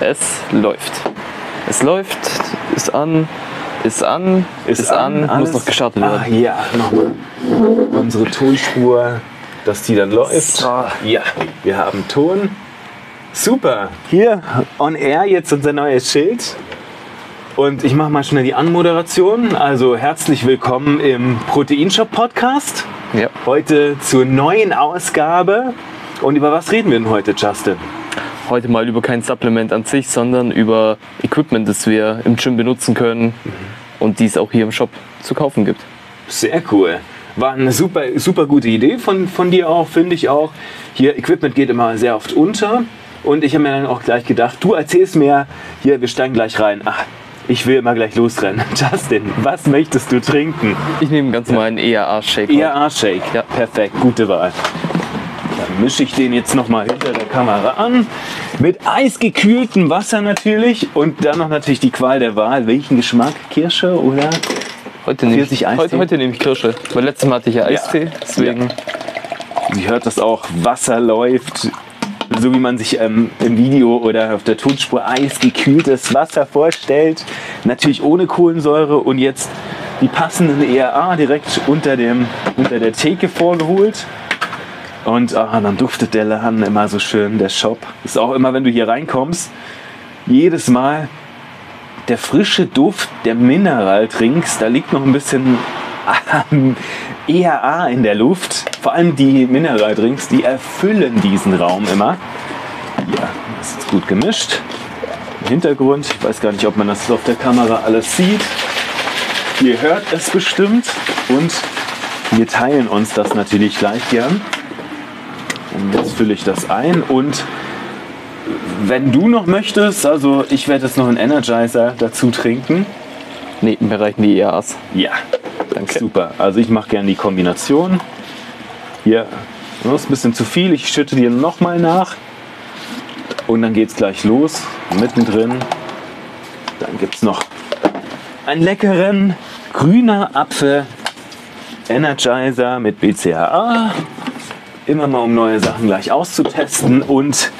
Es läuft. Es läuft, ist an, ist an, ist, an, alles? muss noch gestartet Ah, werden. ja, nochmal. Unsere Tonspur, dass die dann läuft. So. Ja, wir haben Ton. Super. Hier on air jetzt unser neues Schild. Und ich mache mal schnell die Anmoderation. Also herzlich willkommen im Proteinshop Podcast. Ja. Heute zur neuen Ausgabe. Und über was reden wir denn heute, Justin? Heute mal über kein Supplement an sich, sondern über Equipment, das wir im Gym benutzen können und die es auch hier im Shop zu kaufen gibt. Sehr cool. War eine super, super gute Idee von, von dir auch, finde ich auch. Hier, Equipment geht immer sehr oft unter. Und ich habe mir dann auch gleich gedacht, du erzählst mir, hier, wir steigen gleich rein. Ach, ich will immer gleich losrennen. Justin, was möchtest du trinken? Ich nehme ganz normal einen EAA-Shake. EAA-Shake. Ja. Perfekt, gute Wahl. Dann mische ich den jetzt nochmal hinter der Kamera an. Mit eisgekühltem Wasser natürlich. Und dann noch natürlich die Qual der Wahl. Welchen Geschmack? Kirsche oder? Heute nehme ich, heute, heute nehme ich Kirsche. Weil letztes Mal hatte ich ja Eistee, deswegen. Sie hört das auch, Wasser läuft, so wie man sich ähm, im Video oder auf der Tonspur eisgekühltes Wasser vorstellt. Natürlich ohne Kohlensäure und jetzt die passenden ERA direkt unter, dem, unter der Theke vorgeholt. Und ah, dann duftet der Laden immer so schön, der Shop. Ist auch immer, wenn du hier reinkommst, jedes Mal der frische Duft der Mineraldrinks. Da liegt noch ein bisschen ähm, EAA in der Luft. Vor allem die Mineraldrinks, die erfüllen diesen Raum immer. Ja, das ist gut gemischt. Im Hintergrund, ich weiß gar nicht, ob man das auf der Kamera alles sieht. Ihr hört es bestimmt und wir teilen uns das natürlich gleich gern. Jetzt fülle ich das ein und wenn du noch möchtest, also ich werde jetzt noch einen Energizer dazu trinken. Nee, mir reichen die EAAs. Ja, Danke. super. Also ich mache gerne die Kombination. Hier, das ist ein bisschen zu viel. Ich schütte dir nochmal nach. Und dann geht es gleich los. Mittendrin. Dann gibt es noch einen leckeren grüner Apfel Energizer mit BCAA. Immer mal um neue Sachen gleich auszutesten und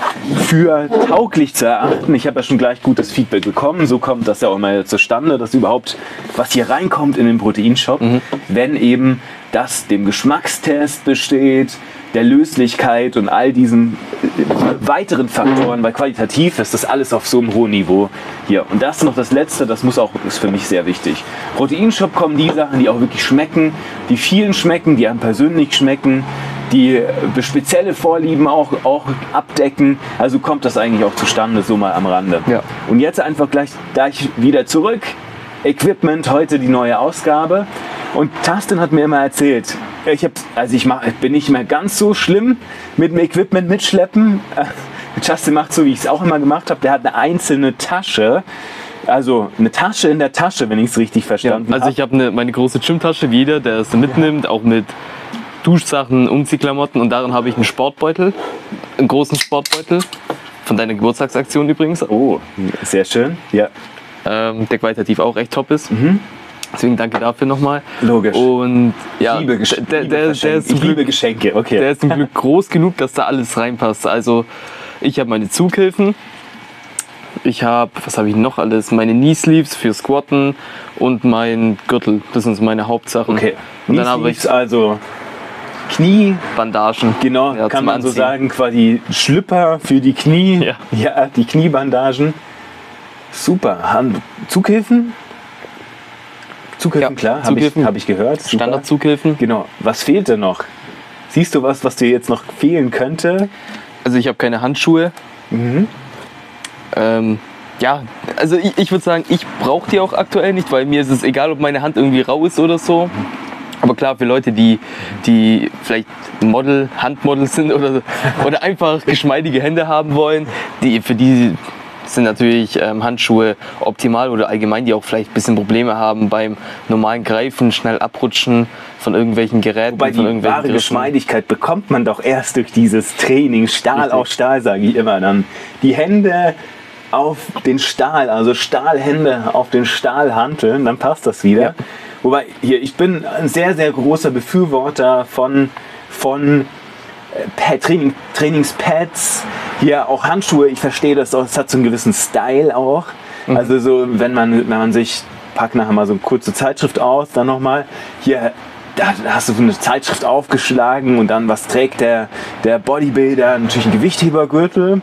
für tauglich zu erachten. Ich habe ja schon gleich gutes Feedback bekommen. So kommt das ja auch mal zustande, dass überhaupt was hier reinkommt in den Proteinshop, wenn eben das dem Geschmackstest besteht, der Löslichkeit und all diesen äh, weiteren Faktoren, weil qualitativ ist das alles auf so einem hohen Niveau hier. Und das noch das Letzte, das muss auch, ist für mich sehr wichtig. Proteinshop kommen die Sachen, die auch wirklich schmecken, die vielen schmecken, die einem persönlich schmecken, die äh, spezielle Vorlieben auch, auch abdecken. Also kommt das eigentlich auch zustande, so mal am Rande. Ja. Und jetzt einfach gleich, gleich wieder zurück. Equipment, heute die neue Ausgabe. Und Tasten hat mir immer erzählt, ich, hab, also ich, mach, bin nicht mehr ganz so schlimm mit dem Equipment mitschleppen. Äh, Justin macht so, wie ich es auch immer gemacht habe. Der hat eine einzelne Tasche. Also eine Tasche in der Tasche, wenn ich es richtig Ja, verstanden also habe. ich habe eine, meine große Gymtasche, wie jeder, der es mitnimmt, auch mit Duschsachen, Umziehklamotten und darin habe ich einen Sportbeutel, einen großen Sportbeutel, von deiner Geburtstagsaktion übrigens, Oh, sehr schön. Ja, ähm, der qualitativ auch echt top ist. Deswegen danke dafür nochmal. Logisch. Und ja, liebe, Gesch der, liebe der, der, ist zum ich liebe Glück, Geschenke. Okay. der ist zum Glück groß genug, dass da alles reinpasst. Also ich habe meine Zughilfen, ich habe, was habe ich noch alles? Meine Knee Sleeves für Squatten und mein Gürtel. Das sind so meine Hauptsachen. okay. Und dann habe ich Kniesleeves, also Knie, Bandagen. genau, Ja, kann man so Anziehen. sagen, quasi Schlüpper für die Knie. Ja. ja die Kniebandagen. Super. Hand Zughilfen? Zughilfen, Ja, klar, habe ich, hab ich gehört. Super. Standardzughilfen. Genau. Was fehlt denn noch? Siehst du was, was dir jetzt noch fehlen könnte? Also ich habe keine Handschuhe. Mhm. Ähm, ja, also ich, ich würde sagen, ich brauche die auch aktuell nicht, weil mir ist es egal, ob meine Hand irgendwie rau ist oder so. Aber klar, für Leute, die, die vielleicht Model, Handmodel sind oder, oder einfach geschmeidige Hände haben wollen, die, für die sind natürlich ähm, Handschuhe optimal oder allgemein, die auch vielleicht ein bisschen Probleme haben beim normalen Greifen, schnell abrutschen von irgendwelchen Geräten, Wobei von die irgendwelchen wahre Griffen. Geschmeidigkeit bekommt man doch erst durch dieses Training. Stahl Richtig. auf Stahl, sage ich immer dann. Die Hände auf den Stahl, also Stahlhände auf den Stahlhanteln, dann passt das wieder. Ja. Wobei, hier, ich bin ein sehr, sehr großer Befürworter von, von Pad, Training, Trainingspads, hier auch Handschuhe. Ich verstehe das auch, es hat so einen gewissen Style auch. Also so, wenn man, wenn man sich, pack nachher mal so eine kurze Zeitschrift aus, dann nochmal, hier, da hast du so eine Zeitschrift aufgeschlagen und dann, was trägt der, der Bodybuilder? Natürlich ein Gewichthebergürtel.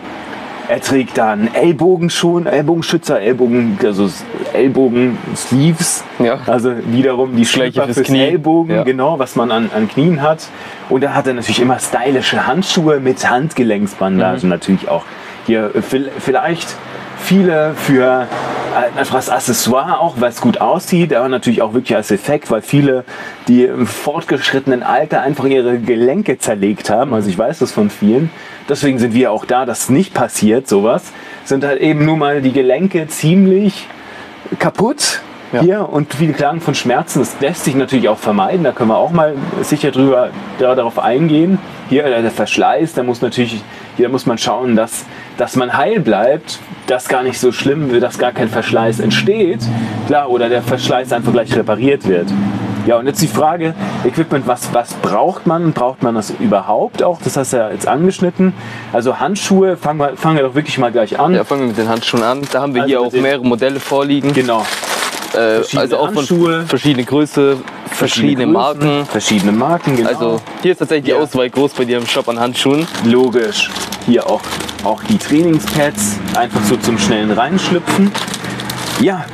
Er trägt dann Ellbogenschuhen, Ellbogenschützer, Ellbogen, also Ellbogen-Sleeves. Ja. Also wiederum die Schlipper fürs Knie. Ellbogen, Ja. genau, was man an, an Knien hat. Und da hat er natürlich immer stylische Handschuhe mit Handgelenksbandagen Mhm. natürlich auch. Hier äh, vielleicht viele für äh, einfach das Accessoire auch, weil es gut aussieht, aber natürlich auch wirklich als Effekt, weil viele, die im fortgeschrittenen Alter einfach ihre Gelenke zerlegt haben, also ich weiß das von vielen, deswegen sind wir auch da, dass nicht passiert sowas, sind halt eben nur mal die Gelenke ziemlich kaputt Ja. hier und viele klagen von Schmerzen. Das lässt sich natürlich auch vermeiden. Da können wir auch mal sicher drüber da, darauf eingehen. Hier der der Verschleiß, da muss natürlich, hier muss man schauen, dass, dass man heil bleibt, dass gar nicht so schlimm wird, dass gar kein Verschleiß entsteht. Klar, oder der Verschleiß einfach gleich repariert wird. Ja, und jetzt die Frage, Equipment, was, was braucht man? Braucht man das überhaupt auch? Das hast du ja jetzt angeschnitten. Also Handschuhe, fangen wir, fangen wir doch wirklich mal gleich an. Ja, fangen wir mit den Handschuhen an. Da haben wir Also hier auch mehrere Modelle vorliegen. Genau. Äh, verschiedene also auch Handschuhe. von verschiedene Größe, verschiedene Größen, Marken. Verschiedene Marken, genau. Also hier ist tatsächlich Ja. die Auswahl groß bei dir im Shop an Handschuhen. logisch. Hier auch, auch die Trainingspads, einfach so zum schnellen Reinschlüpfen. Ja,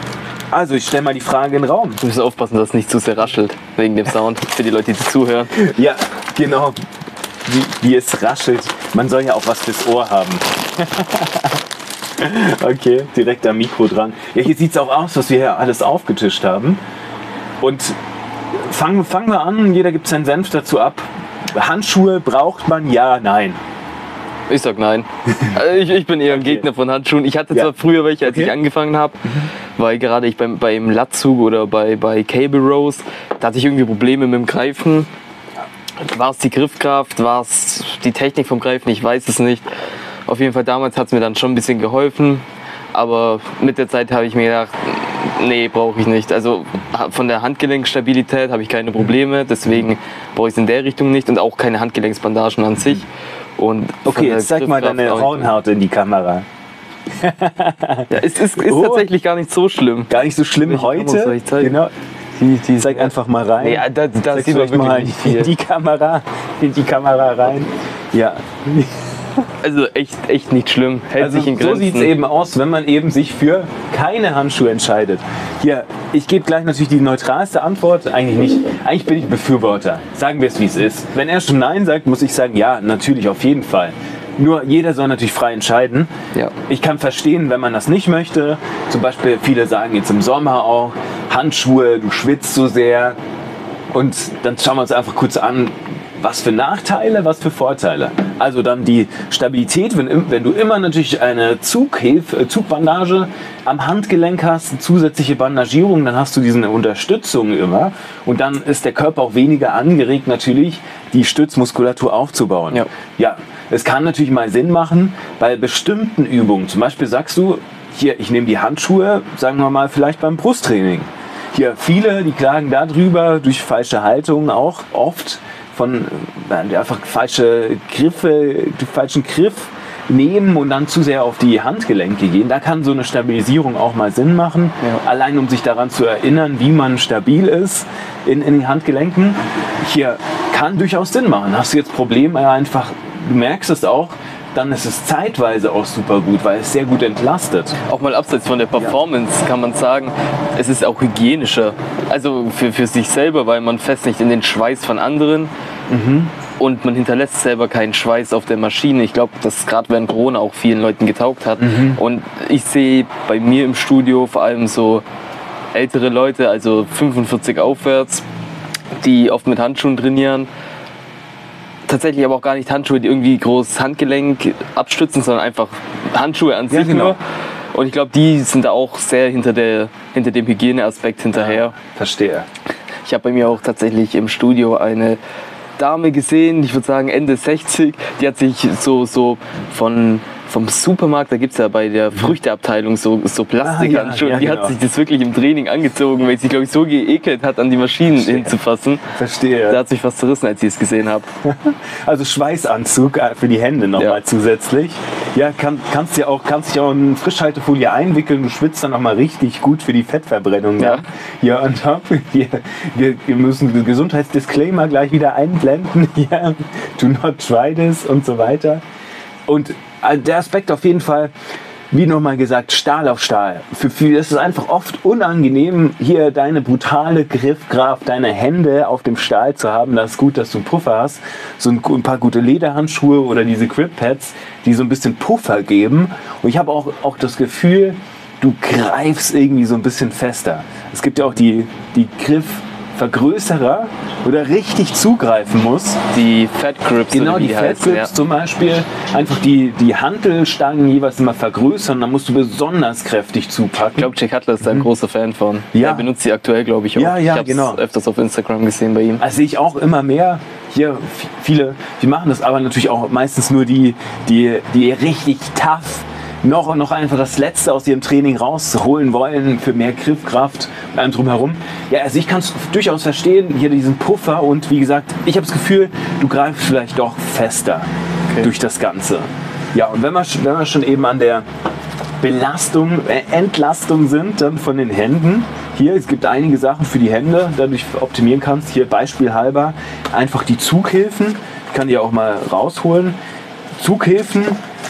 also ich stelle mal die Frage in den Raum. Du musst aufpassen, dass es nicht zu sehr raschelt wegen dem Sound für die Leute, die zuhören. Ja, genau. Wie, wie es raschelt. Man soll ja auch was fürs Ohr haben. okay, direkt am Mikro dran. Ja, hier sieht es auch aus, was wir hier alles aufgetischt haben. Und fangen, fangen wir an, jeder gibt seinen Senf dazu ab. Handschuhe braucht man? Ja, nein. Ich sag nein. Also ich, ich bin eher ein Gegner von Handschuhen. Ich hatte Ja. zwar früher welche, als Okay. Mhm. ich angefangen habe, weil gerade ich beim, beim Latzug oder bei, bei Cable Rows, da hatte ich irgendwie Probleme mit dem Greifen. War es die Griffkraft, war es die Technik vom Greifen, ich weiß es nicht. Auf jeden Fall damals hat es mir dann schon ein bisschen geholfen. Aber mit der Zeit habe ich mir gedacht, nee, brauche ich nicht. Also von der Handgelenkstabilität habe ich keine Probleme, deswegen brauche ich es in der Richtung nicht und auch keine Handgelenksbandagen an sich. Und Okay, jetzt zeig mal deine. Hornhaut in die Kamera. Ja, es ist, ist Oh. tatsächlich gar nicht so schlimm. Gar nicht so schlimm Welche heute. ich zeigen? Genau. Die, die Zeig einfach mal rein. Nee, da, da sieht man mal wirklich nicht in die Kamera, in die Kamera rein. Ja, Also echt, echt nicht schlimm. Hält also sich in so Grenzen. sieht es eben aus, wenn man eben sich für keine Handschuhe entscheidet. Hier, ich gebe gleich natürlich die neutralste Antwort. Eigentlich nicht. Eigentlich bin ich Befürworter. Sagen wir es, wie es ist. Wenn er schon Nein sagt, muss ich sagen, ja, natürlich, auf jeden Fall. Nur jeder soll natürlich frei entscheiden. Ja. Ich kann verstehen, wenn man das nicht möchte. Zum Beispiel viele sagen jetzt im Sommer auch, Handschuhe, du schwitzt so sehr. Und dann schauen wir uns einfach kurz an, was für Nachteile, was für Vorteile. Also dann die Stabilität, wenn, wenn du immer natürlich eine Zughilf, äh, Zugbandage am Handgelenk hast, eine zusätzliche Bandagierung, dann hast du diese Unterstützung immer und dann ist der Körper auch weniger angeregt natürlich, die Stützmuskulatur aufzubauen. Ja. ja, es kann natürlich mal Sinn machen bei bestimmten Übungen. Zum Beispiel sagst du, hier, ich nehme die Handschuhe, sagen wir mal vielleicht beim Brusttraining. Hier, viele, die klagen darüber durch falsche Haltungen auch oft von äh, einfach falsche Griffe, falschen Griff nehmen und dann zu sehr auf die Handgelenke gehen. Da kann so eine Stabilisierung auch mal Sinn machen. Ja. Allein um sich daran zu erinnern, wie man stabil ist in, in den Handgelenken. Hier kann durchaus Sinn machen. Hast du jetzt Probleme einfach, du merkst es auch, dann ist es zeitweise auch super gut, weil es sehr gut entlastet. Auch mal abseits von der Performance kann man sagen, es ist auch hygienischer. Also für, für sich selber, weil man fest nicht in den Schweiß von anderen und man hinterlässt selber keinen Schweiß auf der Maschine. Ich glaube, dass gerade während Corona auch vielen Leuten getaugt hat. Und ich sehe bei mir im Studio vor allem so ältere Leute, also 45 aufwärts, die oft mit Handschuhen trainieren. Tatsächlich aber auch gar nicht Handschuhe, die irgendwie groß Handgelenk abstützen, sondern einfach Handschuhe an Ja, sich genau. nur. Und ich glaube, die sind da auch sehr hinter, der, hinter dem Hygieneaspekt hinterher. Verstehe. Ich habe bei mir auch tatsächlich im Studio eine Dame gesehen, ich würde sagen Ende 60, die hat sich so, so von, vom Supermarkt, da gibt es ja bei der Früchteabteilung so, so Plastikhandschuhe. Ah, ja, ja, die genau. hat sich das wirklich im Training angezogen, weil sie, glaube ich, so geekelt hat, an die Maschinen hinzufassen. Verstehe. Da hat sich was zerrissen, als ich es gesehen habe. Also Schweißanzug äh, für die Hände nochmal Ja. zusätzlich. Ja, kann, kannst ja auch, kannst dich auch in Frischhaltefolie einwickeln. Du schwitzt dann nochmal richtig gut für die Fettverbrennung. Ja. Ja, top. Wir, wir, wir müssen den Gesundheitsdisclaimer gleich wieder einblenden. Ja, do not try this und so weiter. Und der Aspekt auf jeden Fall, wie nochmal gesagt, Stahl auf Stahl. Für viele ist es einfach oft unangenehm, hier deine brutale Griffkraft, deine Hände auf dem Stahl zu haben. Das ist gut, dass du einen Puffer hast. So ein, ein paar gute Lederhandschuhe oder diese Grip Pads, die so ein bisschen Puffer geben. Und ich habe auch, auch das Gefühl, du greifst irgendwie so ein bisschen fester. Es gibt ja auch die, die Griffvergrößerer, wo du richtig zugreifen musst. Die Fat Grips, Genau, oder die heißen, Fat Grips zum Beispiel. Einfach die, die Hantelstangen jeweils immer vergrößern. Da musst du besonders kräftig zupacken. Ich glaube, Jake Cutler ist da ein großer Fan von. Mhm. Ja. Er benutzt sie aktuell, glaube ich, auch. Ja, ja, ich hab's genau. öfters auf Instagram gesehen bei ihm. Also sehe ich auch immer mehr. Hier viele, die machen das aber natürlich auch meistens nur die, die, die richtig tough noch und noch einfach das Letzte aus ihrem Training rausholen wollen für mehr Griffkraft und allem drumherum. Ja, also ich kann es durchaus verstehen, hier diesen Puffer und wie gesagt, ich habe das Gefühl, du greifst vielleicht doch fester Okay. durch das Ganze. Ja, und wenn wir, wenn wir schon eben an der Belastung, äh, Entlastung sind dann von den Händen. Hier, es gibt einige Sachen für die Hände, dadurch optimieren kannst. Hier beispielhalber einfach die Zughilfen. Ich kann die auch mal rausholen. Zughilfen.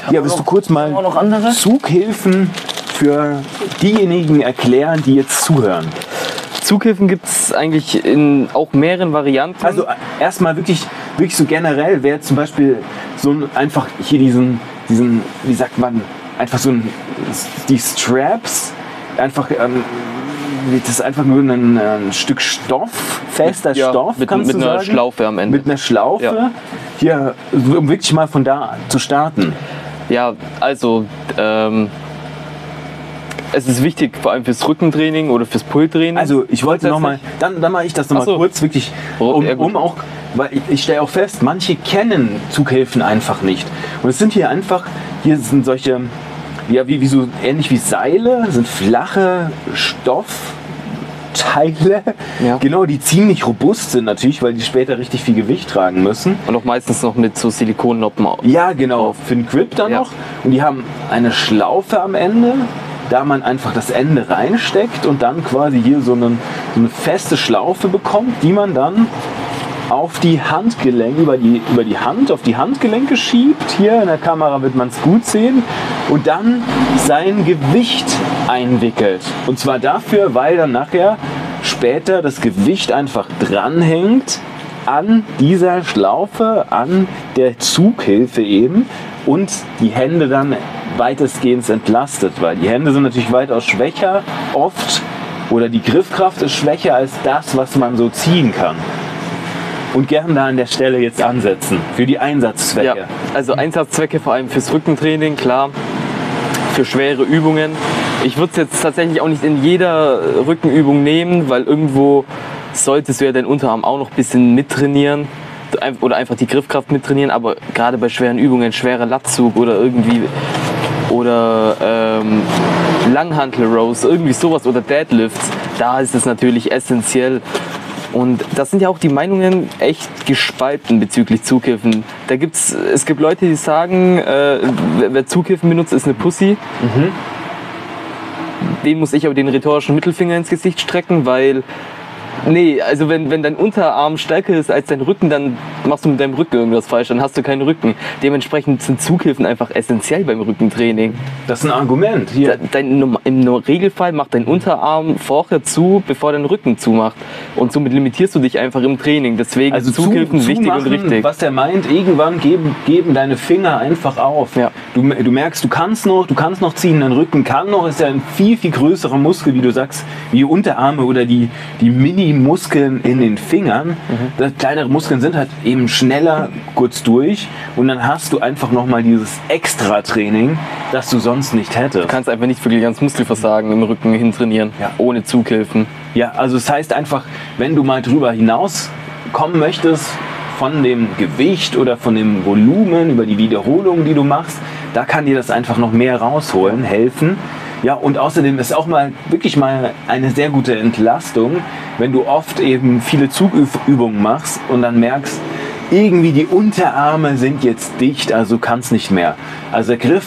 Ja, willst du kurz mal auch noch andere? Zughilfen für diejenigen erklären, die jetzt zuhören? Zughilfen gibt es eigentlich in auch mehreren Varianten. Also erstmal wirklich, wirklich so generell wäre zum Beispiel so ein, einfach hier diesen, diesen, wie sagt man, einfach so ein, die Straps, einfach, ähm, das ist einfach nur ein, ein Stück Stoff, fester Ja, Stoff, mit, kannst mit du einer sagen. Schlaufe am Ende. Mit einer Schlaufe. Ja. Hier, um wirklich mal von da zu starten. Ja, also ähm, es ist wichtig, vor allem fürs Rückentraining oder fürs Pulltraining. Also ich wollte nochmal, dann, dann mache ich das nochmal so. kurz, wirklich, Oh, um, um auch, weil ich, ich stelle auch fest, manche kennen Zughilfen einfach nicht. Und es sind hier einfach, hier sind solche, ja, wie, wie so ähnlich wie Seile, sind flache Stoffteile, Ja. genau, die ziemlich robust sind natürlich, weil die später richtig viel Gewicht tragen müssen. und auch meistens noch mit so Silikonnoppen. Ja, genau, für den Grip dann Ja. noch. Und die haben eine Schlaufe am Ende, da man einfach das Ende reinsteckt und dann quasi hier so, einen, so eine feste Schlaufe bekommt, die man dann auf die Handgelenke, über die, über die Hand, auf die Handgelenke schiebt. Hier in der Kamera wird man es gut sehen. Und dann sein Gewicht einwickelt. Und zwar dafür, weil dann nachher später das Gewicht einfach dranhängt an dieser Schlaufe, an der Zughilfe eben und die Hände dann weitestgehend entlastet, weil die Hände sind natürlich weitaus schwächer oft oder die Griffkraft ist schwächer als das, was man so ziehen kann. Und gern da an der Stelle jetzt ansetzen für die Ja, Einsatzzwecke. also Einsatzzwecke vor allem fürs Rückentraining, klar. Für schwere Übungen. Ich würde es jetzt tatsächlich auch nicht in jeder Rückenübung nehmen, weil irgendwo solltest du ja deinen Unterarm auch noch ein bisschen mittrainieren oder einfach die Griffkraft mittrainieren. Aber gerade bei schweren Übungen, schwerer Latzug oder irgendwie oder ähm, Langhantel Rows, irgendwie sowas oder Deadlifts, da ist es natürlich essentiell. Und da sind ja auch die Meinungen echt gespalten bezüglich Zughilfen. Da gibt's, es gibt Leute, die sagen, äh, wer, Zughilfen benutzt, ist eine Pussy. Den muss ich aber den rhetorischen Mittelfinger ins Gesicht strecken, weil Nee, also wenn, wenn dein Unterarm stärker ist als dein Rücken, dann machst du mit deinem Rücken irgendwas falsch, dann hast du keinen Rücken. Dementsprechend sind Zughilfen einfach essentiell beim Rückentraining. Das ist ein Argument. Hier. Dein, Im Regelfall macht dein Unterarm vorher zu, bevor dein Rücken zumacht. Und somit limitierst du dich einfach im Training. Deswegen Also zu, Zughilfen wichtig und zumachen, richtig. was er meint, irgendwann geben, geben deine Finger einfach auf. Ja. Du, du merkst, du kannst noch, du kannst noch ziehen, dein Rücken kann noch, ist ja ein viel, viel größerer Muskel, wie du sagst, wie Unterarme oder die, die Mini-Muskeln in den Fingern. Mhm. Das kleinere Muskeln sind halt eben schneller kurz durch und dann hast du einfach nochmal dieses Extra-Training, das du sonst nicht hättest. Du kannst einfach nicht wirklich ans Muskelversagen im Rücken hintrainieren, Ja. ohne Zughilfen. Ja, also es heißt einfach, wenn du mal drüber hinaus kommen möchtest, von dem Gewicht oder von dem Volumen, über die Wiederholungen, die du machst. Da kann dir das einfach noch mehr rausholen, helfen. Ja, und außerdem ist auch mal wirklich mal eine sehr gute Entlastung, wenn du oft eben viele Zugübungen machst und dann merkst, irgendwie die Unterarme sind jetzt dicht, also kannst nicht mehr. Also der Griff,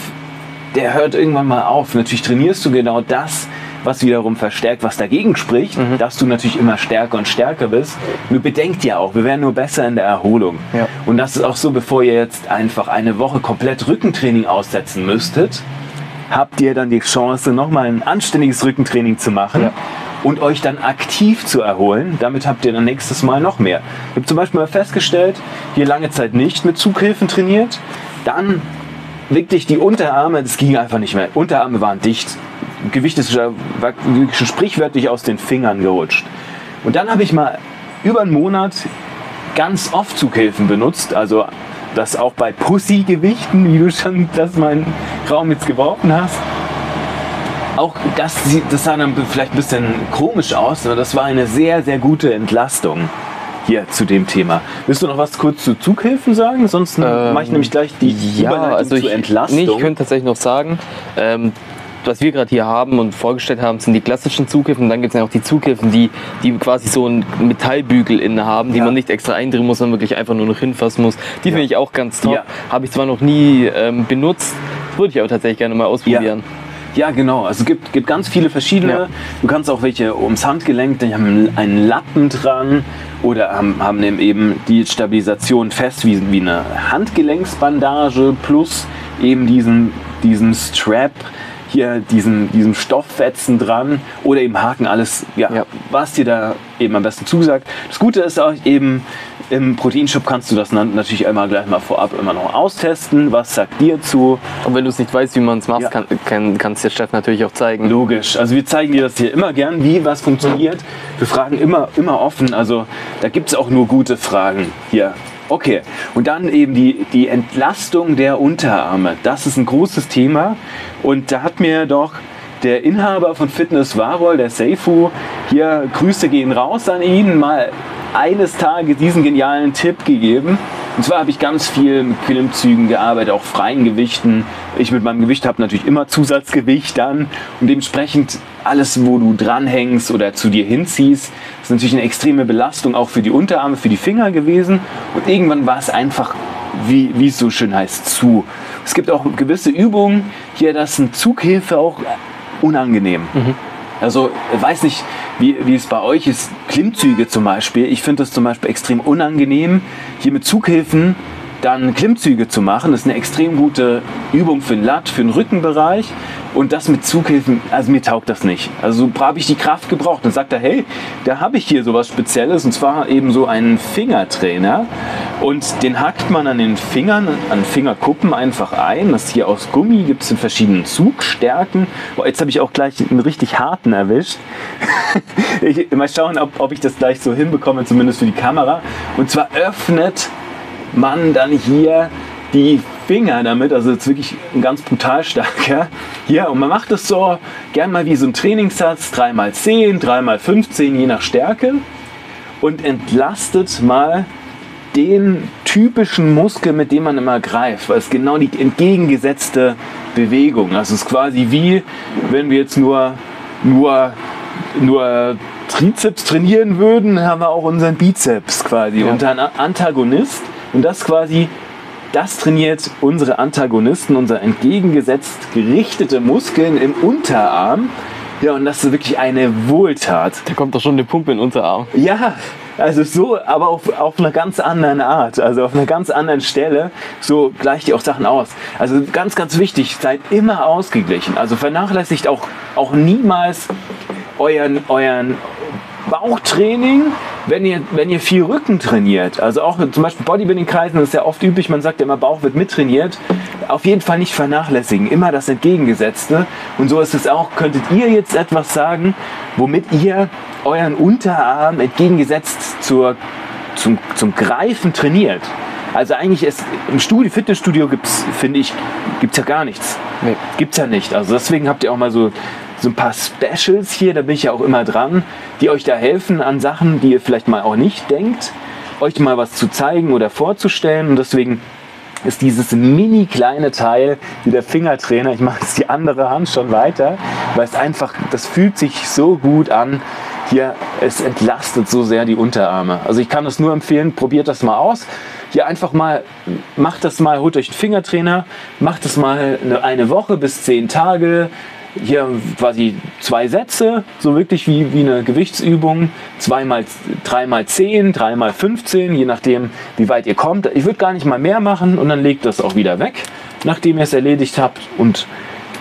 der hört irgendwann mal auf. Natürlich trainierst du genau das, was wiederum verstärkt, was dagegen spricht, Mhm. dass du natürlich immer stärker und stärker bist. Nur bedenkt ja auch, wir werden nur besser in der Erholung. Ja. Und das ist auch so, bevor ihr jetzt einfach eine Woche komplett Rückentraining aussetzen müsstet, habt ihr dann die Chance, nochmal ein anständiges Rückentraining zu machen. Ja. Und euch dann aktiv zu erholen, damit habt ihr dann nächstes Mal noch mehr. Ich habe zum Beispiel mal festgestellt, hier lange Zeit nicht mit Zughilfen trainiert, dann wirklich die Unterarme, das ging einfach nicht mehr. Unterarme waren dicht. Gewicht ist sprichwörtlich aus den Fingern gerutscht. Und dann habe ich mal über einen Monat ganz oft Zughilfen benutzt. Also das auch bei Pussy-Gewichten, wie du schon das mal in Raum jetzt geworfen hast. Auch das, sieht- das sah dann vielleicht ein bisschen komisch aus, aber das war eine sehr, sehr gute Entlastung hier zu dem Thema. Willst du noch was kurz zu Zughilfen sagen? Sonst mache ich nämlich gleich die ja, Überleitung also ich, zur Entlastung. Nee, ich könnte tatsächlich noch sagen, ähm, was wir gerade hier haben und vorgestellt haben, sind die klassischen Zughilfen. Dann gibt es ja auch die Zughilfen, die, die quasi so einen Metallbügel innen haben, die Ja. man nicht extra eindrehen muss, sondern wirklich einfach nur noch hinfassen muss. Die finde ich auch ganz top. Ja. Habe ich zwar noch nie ähm, benutzt, würde ich aber tatsächlich gerne mal ausprobieren. Ja, genau. Also es gibt, gibt ganz viele verschiedene. Ja. Du kannst auch welche ums Handgelenk, die haben einen Lappen dran oder haben, haben eben- eben die Stabilisation fest wie, wie eine Handgelenksbandage plus eben diesen, diesen Strap hier diesen, diesen Stofffetzen dran oder eben Haken, alles, ja, Ja. was dir da eben am besten zusagt. Das Gute ist auch eben, im Proteinshop kannst du das natürlich immer gleich mal vorab immer noch austesten. Was sagt dir zu? Und wenn du es nicht weißt, wie man es macht, Ja. kann, kann, kann es der Chef natürlich auch zeigen. Logisch. Also wir zeigen dir das hier immer gern, wie was funktioniert. Wir fragen immer, immer offen. Also da gibt es auch nur gute Fragen hier. Okay, und dann eben die, die Entlastung der Unterarme. Das ist ein großes Thema. Und da hat mir doch der Inhaber von Fitness Warol, der Seifu, hier Grüße gehen raus an ihn, mal eines Tages diesen genialen Tipp gegeben. Und zwar habe ich ganz viel mit Klimmzügen gearbeitet, auch freien Gewichten. Ich mit meinem Gewicht habe natürlich immer Zusatzgewicht dann und dementsprechend alles, wo du dranhängst oder zu dir hinziehst, ist natürlich eine extreme Belastung auch für die Unterarme, für die Finger gewesen. Und irgendwann war es einfach, wie, wie es so schön heißt, zu. Es gibt auch gewisse Übungen, hier, das ist eine Zughilfe auch unangenehm. Also ich weiß nicht, wie, wie es bei euch ist. Klimmzüge zum Beispiel. Ich finde das zum Beispiel extrem unangenehm, hier mit Zughilfen dann Klimmzüge zu machen. Das ist eine extrem gute Übung für den Lat, für den Rückenbereich. Und das mit Zughilfen, also mir taugt das nicht. Also so habe ich die Kraft gebraucht. Dann sagt er, hey, da habe ich hier sowas Spezielles und zwar eben so einen Fingertrainer. Und den hackt man an den Fingern, an Fingerkuppen einfach ein. Das hier aus Gummi, gibt es in verschiedenen Zugstärken. Boah, jetzt habe ich auch gleich einen richtig harten erwischt. ich, mal schauen, ob, ob ich das gleich so hinbekomme, zumindest für die Kamera. Und zwar öffnet man dann hier die Finger damit, also jetzt wirklich ein ganz brutal starker. Hier, und man macht es so gern mal wie so ein Trainingssatz, 3x10, 3x15, je nach Stärke. Und entlastet mal den typischen Muskel, mit dem man immer greift, weil es genau die entgegengesetzte Bewegung. Also es ist quasi wie, wenn wir jetzt nur, nur, nur Trizeps trainieren würden, haben wir auch unseren Bizeps quasi Ja. unter einen Antagonist. Und das quasi, das trainiert unsere Antagonisten, unser entgegengesetzt gerichtete Muskeln im Unterarm. Ja, und das ist wirklich eine Wohltat. Da kommt doch schon eine Pumpe in den Unterarm. Ja, also so, aber auf, auf einer ganz anderen Art, also auf einer ganz anderen Stelle, so gleicht ihr auch Sachen aus. Also ganz, ganz wichtig, seid immer ausgeglichen. Also vernachlässigt auch, auch niemals euren, euren Bauchtraining, wenn ihr, wenn ihr viel Rücken trainiert. Also auch zum Beispiel Bodybuilding-Kreisen, das ist ja oft üblich, man sagt ja immer, Bauch wird mittrainiert. Auf jeden Fall nicht vernachlässigen, immer das Entgegengesetzte. Und so ist es auch, könntet ihr jetzt etwas sagen, womit ihr euren Unterarm entgegengesetzt zur, zum, zum Greifen trainiert. Also eigentlich ist im Studio, Fitnessstudio gibt's, finde ich, gibt's ja gar nichts. Nee. Gibt's ja nicht. Also deswegen habt ihr auch mal so, so ein paar Specials hier, da bin ich ja auch immer dran, die euch da helfen an Sachen, die ihr vielleicht mal auch nicht denkt. euch mal was zu zeigen oder vorzustellen. Und deswegen ist dieses mini kleine Teil wie der Fingertrainer. Ich mache jetzt die andere Hand schon weiter, weil es einfach, das fühlt sich so gut an. Hier, es entlastet so sehr die Unterarme. Also ich kann es nur empfehlen, probiert das mal aus. Hier einfach mal, macht das mal, holt euch einen Fingertrainer, macht das mal eine, eine Woche bis zehn Tage, hier quasi zwei Sätze, so wirklich wie, wie eine Gewichtsübung. Zweimal, dreimal zehn, dreimal 15, je nachdem, wie weit ihr kommt. Ich würde gar nicht mal mehr machen und dann legt das auch wieder weg, nachdem ihr es erledigt habt und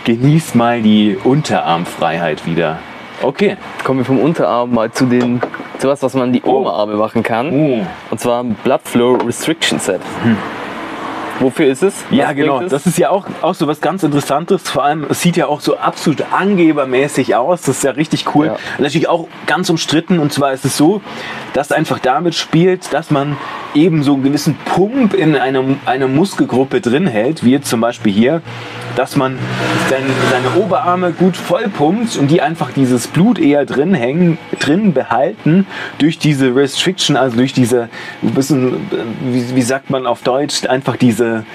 genießt mal die Unterarmfreiheit wieder. Okay. Kommen wir vom Unterarm mal zu den zu was, was man die Oh. Oberarme machen kann. Oh. Und zwar Blood Flow Restriction Set. Wofür ist es? Ja, Was genau. bringt es? Das ist ja auch, auch so was ganz Interessantes. Vor allem, es sieht ja auch so absolut angebermäßig aus. Das ist ja richtig cool. Ja. Natürlich auch ganz umstritten. Und zwar ist es so, dass einfach damit spielt, dass man eben so einen gewissen Pump in einer, einer Muskelgruppe drin hält, wie jetzt zum Beispiel hier, dass man seine, seine Oberarme gut voll pumpt und die einfach dieses Blut eher drin hängen, drin behalten durch diese Restriction, also durch diese, bisschen, wie, wie sagt man auf Deutsch, einfach diese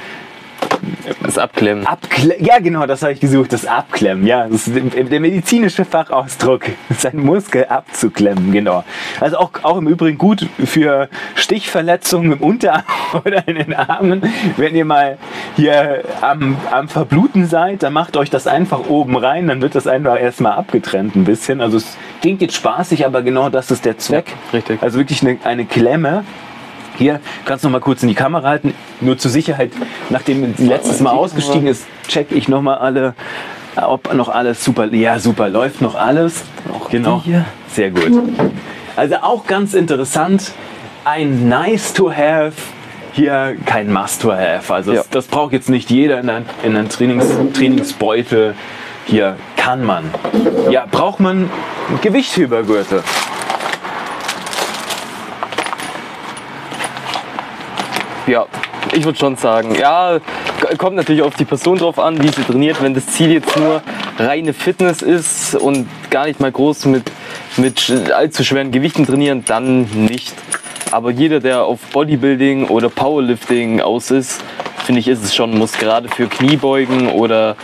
das Abklemmen. Abklemmen. Ja, genau, das habe ich gesucht, das Abklemmen. Ja, das ist der medizinische Fachausdruck, seinen Muskel abzuklemmen, genau. Also auch, auch im Übrigen gut für Stichverletzungen im Unterarm oder in den Armen. Wenn ihr mal hier am, am Verbluten seid, dann macht euch das einfach oben rein, dann wird das einfach erstmal abgetrennt ein bisschen. Also es klingt jetzt spaßig, aber genau das ist der Zweck. Ja, richtig. Also wirklich eine, eine Klemme. Hier kannst du noch mal kurz in die Kamera halten. Nur zur Sicherheit, nachdem letztes Mal ausgestiegen ist, check ich noch mal alle, ob noch alles super. Ja, super, läuft noch alles. genau. die hier. Sehr gut. Also auch ganz interessant, ein nice to have. Hier kein must to have. Also Ja. das, das braucht jetzt nicht jeder in einen Trainings, Trainingsbeutel. Hier kann man. Ja, braucht man Gewichthebergürtel. Ja, ich würde schon sagen. Ja, kommt natürlich auf die Person drauf an, wie sie trainiert. Wenn das Ziel jetzt nur reine Fitness ist und gar nicht mal groß mit, mit allzu schweren Gewichten trainieren, dann nicht. Aber jeder, der auf Bodybuilding oder Powerlifting aus ist, finde ich, ist es schon Muss. Gerade für Kniebeugen oder,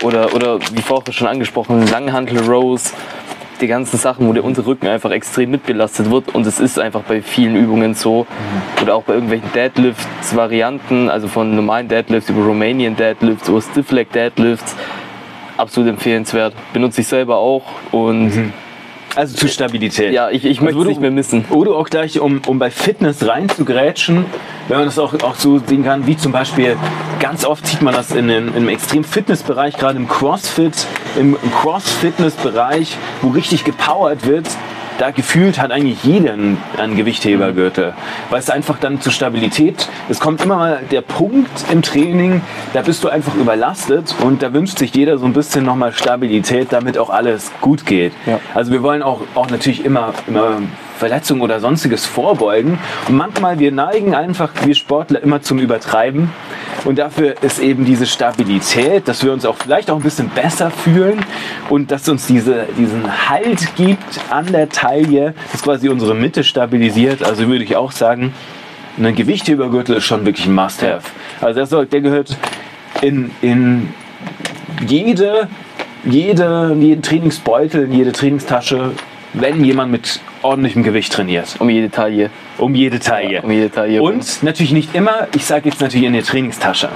oder, oder wie vorher schon angesprochen, Langhantel Rows. Die ganzen Sachen, wo der untere Rücken einfach extrem mitbelastet wird. Und es ist einfach bei vielen Übungen so. Oder auch bei irgendwelchen Deadlifts-Varianten, also von normalen Deadlifts über Romanian Deadlifts oder Stiff Leg Deadlifts. Absolut empfehlenswert. Benutze ich selber auch. Und Also zur Stabilität. ja, ich, ich möchte es nicht mehr missen. Oder auch gleich, um, um bei Fitness rein zu grätschen, wenn man das auch, auch so sehen kann, wie zum Beispiel, ganz oft sieht man das in den, im Extrem-Fitness-Bereich, gerade im Crossfit, im, im Cross-Fitness-Bereich, wo richtig gepowert wird, da gefühlt hat eigentlich jeder einen, einen Gewichthebergürtel. Weil es einfach dann zur Stabilität, es kommt immer mal der Punkt im Training, da bist du einfach überlastet und da wünscht sich jeder so ein bisschen nochmal Stabilität, damit auch alles gut geht. Ja. Also wir wollen auch, auch natürlich immer, immer Verletzungen oder sonstiges vorbeugen. Und manchmal, wir neigen einfach, wir Sportler, immer zum Übertreiben. Und dafür ist eben diese Stabilität, dass wir uns auch vielleicht auch ein bisschen besser fühlen und dass uns diese, diesen Halt gibt an der Taille, das quasi unsere Mitte stabilisiert. Also würde ich auch sagen, ein Gewichthebergürtel ist schon wirklich ein Must-Have. Also der, soll, der gehört in, in jede, jede, jeden Trainingsbeutel, in jede Trainingstasche, wenn jemand mit ordentlichem Gewicht trainiert. Um jede Taille. Um jede Taille. Um jede Taille. Und natürlich nicht immer, ich sage jetzt natürlich in der Trainingstasche.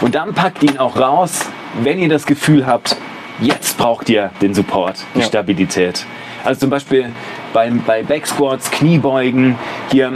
Und dann packt ihn auch raus, wenn ihr das Gefühl habt, jetzt braucht ihr den Support, die Ja. Stabilität. Also zum Beispiel beim, bei Backsquats, Kniebeugen, hier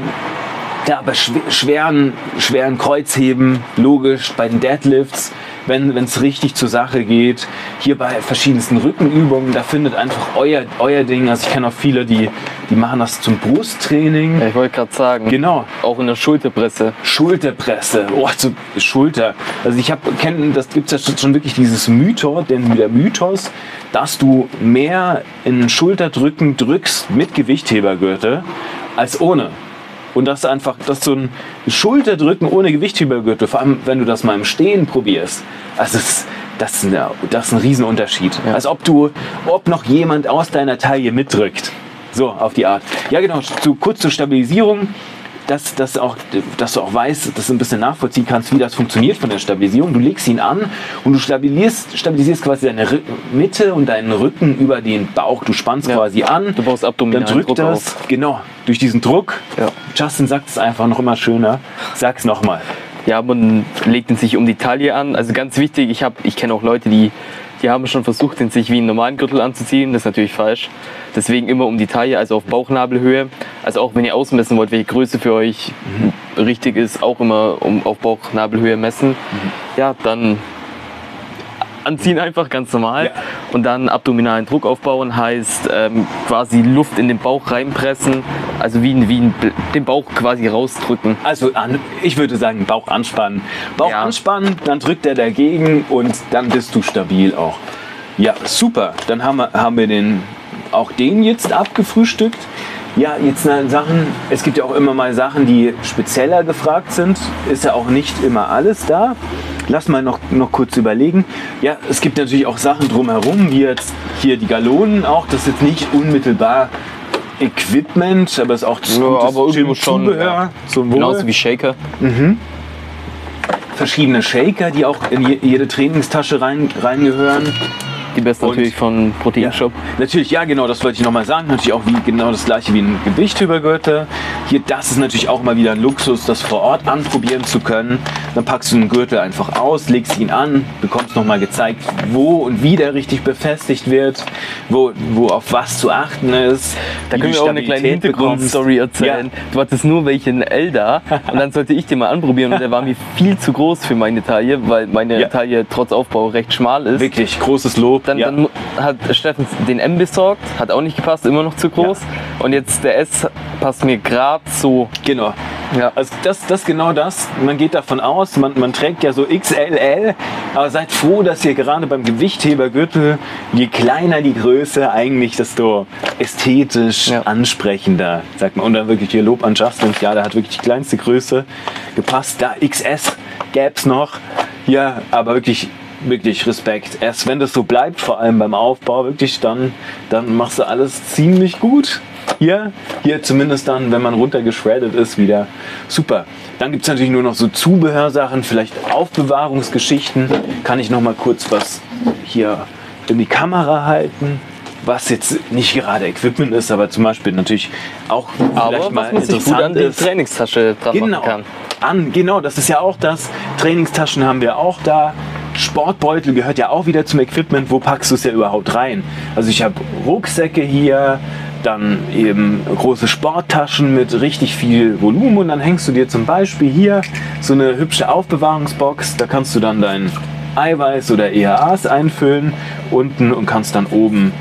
ja, bei schw- schweren, schweren Kreuzheben, logisch, bei den Deadlifts, wenn es richtig zur Sache geht, hier bei verschiedensten Rückenübungen, da findet einfach euer, euer Ding. Also ich kenne auch viele, die, die machen das zum Brusttraining. Ja, ich wollte gerade sagen. Genau. Auch in der Schulterpresse. Schulterpresse, oh, so Schulter. Also ich habe kennen, das gibt es ja schon- wirklich dieses Mythos, denn der Mythos, dass du mehr in Schulterdrücken drückst mit Gewichthebergürtel als ohne. Und das einfach, das so ein Schulterdrücken ohne Gewichthebergürtel, vor allem wenn du das mal im Stehen probierst. Also das, ist- das, ist, ein, das ist ein Riesenunterschied. Als ob du, ob noch jemand aus deiner Taille mitdrückt. So, auf die Art. Ja, genau, zu, kurz zur Stabilisierung dass, dass, auch, dass du auch weißt, dass du ein bisschen nachvollziehen kannst, wie das funktioniert von der Stabilisierung. Du legst ihn an und du stabilisierst, stabilisierst quasi deine Rü- Mitte und deinen Rücken über den Bauch. Du spannst Ja. quasi an. Du baust Dann abdominalen drückt Druck das, auf. genau, durch diesen Druck. Ja. Justin sagt es einfach noch immer schöner. Sag's nochmal. Ja, man legt ihn sich um die Taille an. Also ganz wichtig, ich, hab- ich kenne auch Leute, die, die haben schon versucht, den sich wie einen normalen Gürtel anzuziehen. Das ist natürlich falsch. Deswegen immer um die Taille, also auf Bauchnabelhöhe. Also auch wenn ihr ausmessen wollt, welche Größe für euch richtig ist, auch immer um, auf Bauchnabelhöhe messen. Ja, dann anziehen einfach ganz normal Ja. und dann abdominalen Druck aufbauen heißt ähm, quasi Luft in den Bauch reinpressen, also wie, ein- wie ein, den Bauch quasi rausdrücken. Also an, ich würde sagen, Bauch anspannen. Bauch Ja. anspannen, dann drückt er dagegen und dann bist du stabil auch. Ja, super. Dann haben wir, haben wir den, auch den jetzt abgefrühstückt. Ja, jetzt Sachen, es gibt ja auch immer mal Sachen, die spezieller gefragt sind. Ist ja auch nicht immer alles da. Lass mal noch, noch kurz überlegen. Ja, es gibt natürlich auch Sachen drumherum, wie jetzt hier die Galonen auch. Das ist jetzt nicht unmittelbar Equipment, aber es ist auch das Ja, aber irgendwo schon, Zubehör ja. Genauso wie Shaker. verschiedene Shaker, die auch in je- jede Trainingstasche rein, reingehören. Die besten Und- natürlich von Protein Shop. Natürlich, ja genau, das wollte ich nochmal sagen. Natürlich auch wie, genau das gleiche wie ein Gewichthübergürtel. Hier, das ist natürlich auch mal wieder ein Luxus, das vor Ort anprobieren zu können. Dann packst du den Gürtel einfach aus, legst ihn an, bekommst nochmal gezeigt, wo und wie der richtig befestigt wird, wo, wo auf was zu achten ist. Da können wir auch eine kleine Hintergrundstory erzählen. Du hattest nur welchen L da und dann sollte ich den mal anprobieren und der war mir viel zu groß für meine Taille, weil meine Ja. Taille trotz Aufbau recht schmal Ja, ist. wirklich großes Lob. Dann, ja. dann hat Steffen den M besorgt, hat auch nicht gepasst, immer noch zu groß. Und jetzt der S passt mir gerade so. genau. Ja. Also das, das ist genau das. Man geht davon aus, man, man trägt ja so XLL, aber seid froh, dass ihr gerade beim Gewichthebergürtel, je kleiner die Größe, eigentlich desto ästhetisch Ja. ansprechender, sagt man. Und dann wirklich hier Lob an Justin, ja, der hat wirklich die kleinste Größe gepasst. Da XS gäb's noch. Ja, aber wirklich wirklich Respekt. Erst wenn das so bleibt, vor allem beim Aufbau, wirklich, dann, dann machst du alles ziemlich gut. Hier, hier zumindest dann, wenn man runtergeschreddet ist, wieder super. Dann gibt es natürlich nur noch so Zubehörsachen, vielleicht Aufbewahrungsgeschichten. Kann ich noch mal kurz was hier in die Kamera halten? Was jetzt nicht gerade Equipment ist, aber zum Beispiel natürlich auch Aber vielleicht mal gut an interessant die ist. Trainingstasche dran Genau. machen kann. An, genau, das ist ja auch das. Trainingstaschen haben wir auch da. Sportbeutel gehört ja auch wieder zum Equipment. Wo packst du es ja überhaupt rein? Also ich habe Rucksäcke hier, dann eben große Sporttaschen mit richtig viel Volumen und dann hängst du dir zum Beispiel hier so eine hübsche Aufbewahrungsbox. Da kannst du dann dein Eiweiß oder EAAs einfüllen unten und kannst dann oben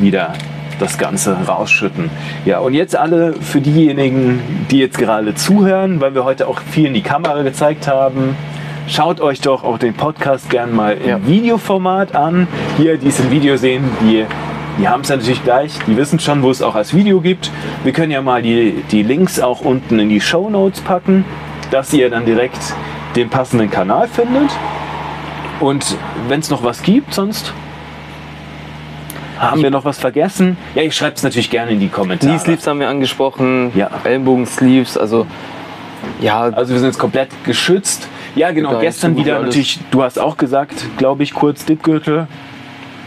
wieder das Ganze rausschütten. Ja, und jetzt alle für diejenigen, die jetzt gerade zuhören, weil wir heute auch viel in die Kamera gezeigt haben, schaut euch doch auch den Podcast gern mal im Ja. Videoformat an. Hier, die es im Video sehen, die, die haben es natürlich gleich, die wissen schon, wo es auch als Video gibt. Wir können ja mal die, die Links auch unten in die Show Notes packen, dass ihr dann direkt den passenden Kanal findet. Und wenn es noch was gibt, sonst haben wir noch was vergessen? Ja, ich schreibe es natürlich gerne in die Kommentare. Knee Sleeves haben wir angesprochen, Ja. Ellenbogen Sleeves, also ja, Also wir sind jetzt komplett geschützt. Ja, genau. Gestern wieder alles. natürlich, du hast auch gesagt, glaube ich, kurz Dipgürtel.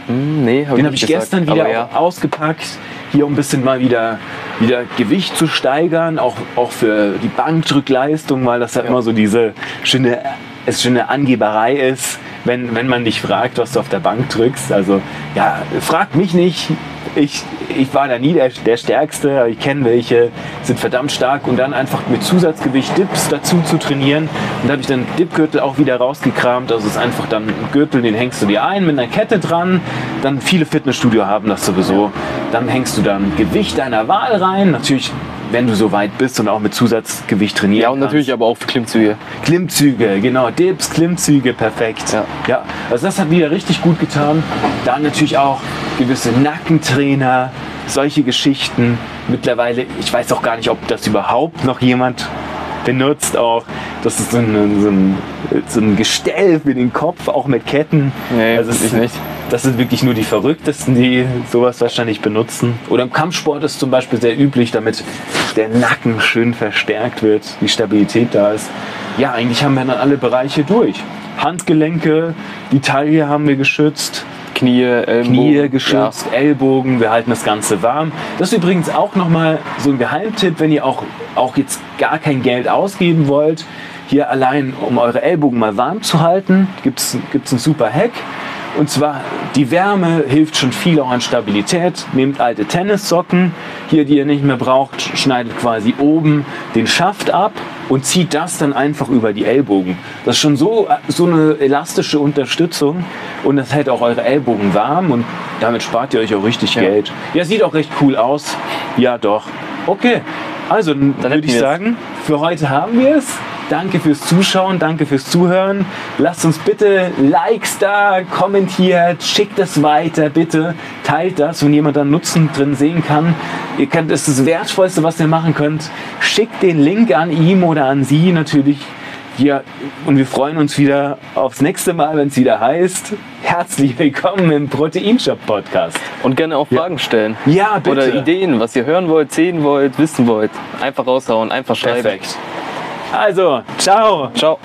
hm, nee, hab Den habe ich gesagt, gestern wieder ja. ausgepackt, hier um ein bisschen mal wieder, wieder Gewicht zu steigern, auch, auch für die Bankdrückleistung, weil das ja, immer so diese schöne, es schöne Angeberei ist, wenn, wenn man dich fragt, was du auf der Bank drückst. Also ja, fragt mich nicht. Ich, ich war da nie der, der Stärkste, aber ich kenne welche, sind verdammt stark und dann einfach mit Zusatzgewicht Dips dazu zu trainieren. Und da habe ich dann Dipgürtel auch wieder rausgekramt. Also es ist einfach dann ein Gürtel, den hängst du dir ein mit einer Kette dran. Dann viele Fitnessstudio haben das sowieso. Dann hängst du dann Gewicht deiner Wahl rein. Natürlich, wenn du so weit bist und auch mit Zusatzgewicht trainieren Ja, und natürlich aber auch für Klimmzüge. Klimmzüge, genau, Dips, Klimmzüge, perfekt. Ja. ja, also das hat wieder richtig gut getan. Dann natürlich auch gewisse Nackentrainer, solche Geschichten. Mittlerweile, ich weiß auch gar nicht, ob das überhaupt noch jemand benutzt auch. Das ist so ein, so ein, so ein Gestell für den Kopf, auch mit Ketten. Nee, also ich nicht. Das sind wirklich nur die Verrücktesten, die sowas wahrscheinlich benutzen. Oder im Kampfsport ist zum Beispiel sehr üblich, damit der Nacken schön verstärkt wird, die Stabilität da ist. Ja, eigentlich haben wir dann alle Bereiche durch. Handgelenke, die Taille haben wir geschützt, Knie, Ellbogen. Knie geschützt, Ellbogen, wir halten das Ganze warm. Das ist übrigens auch nochmal so ein Geheimtipp, wenn ihr auch, auch jetzt gar kein Geld ausgeben wollt. Hier allein, um eure Ellbogen mal warm zu halten, gibt es einen super Hack. Und zwar, die Wärme hilft schon viel auch an Stabilität. Nehmt alte Tennissocken, hier die ihr nicht mehr braucht, schneidet quasi oben den Schaft ab und zieht das dann einfach über die Ellbogen. Das ist schon so, so eine elastische Unterstützung und das hält auch eure Ellbogen warm und damit spart ihr euch auch richtig Ja. Geld. Ja, sieht auch recht cool aus. Ja, doch. Okay, also dann, würde ich sagen, für heute haben wir es. Danke fürs Zuschauen, danke fürs Zuhören. Lasst uns bitte Likes da, kommentiert, schickt es weiter, bitte. Teilt das, wenn jemand da Nutzen drin sehen kann. Ihr könnt, das ist das Wertvollste, was ihr machen könnt. Schickt den Link an ihm oder an sie natürlich. Ja, und wir freuen uns wieder aufs nächste Mal, wenn es wieder heißt. Herzlich willkommen im Proteinshop Podcast. Und gerne auch Fragen stellen. Ja, bitte. Oder Ideen, was ihr hören wollt, sehen wollt, wissen wollt. Einfach raushauen, einfach schreiben. Perfekt. Also, ciao. Ciao.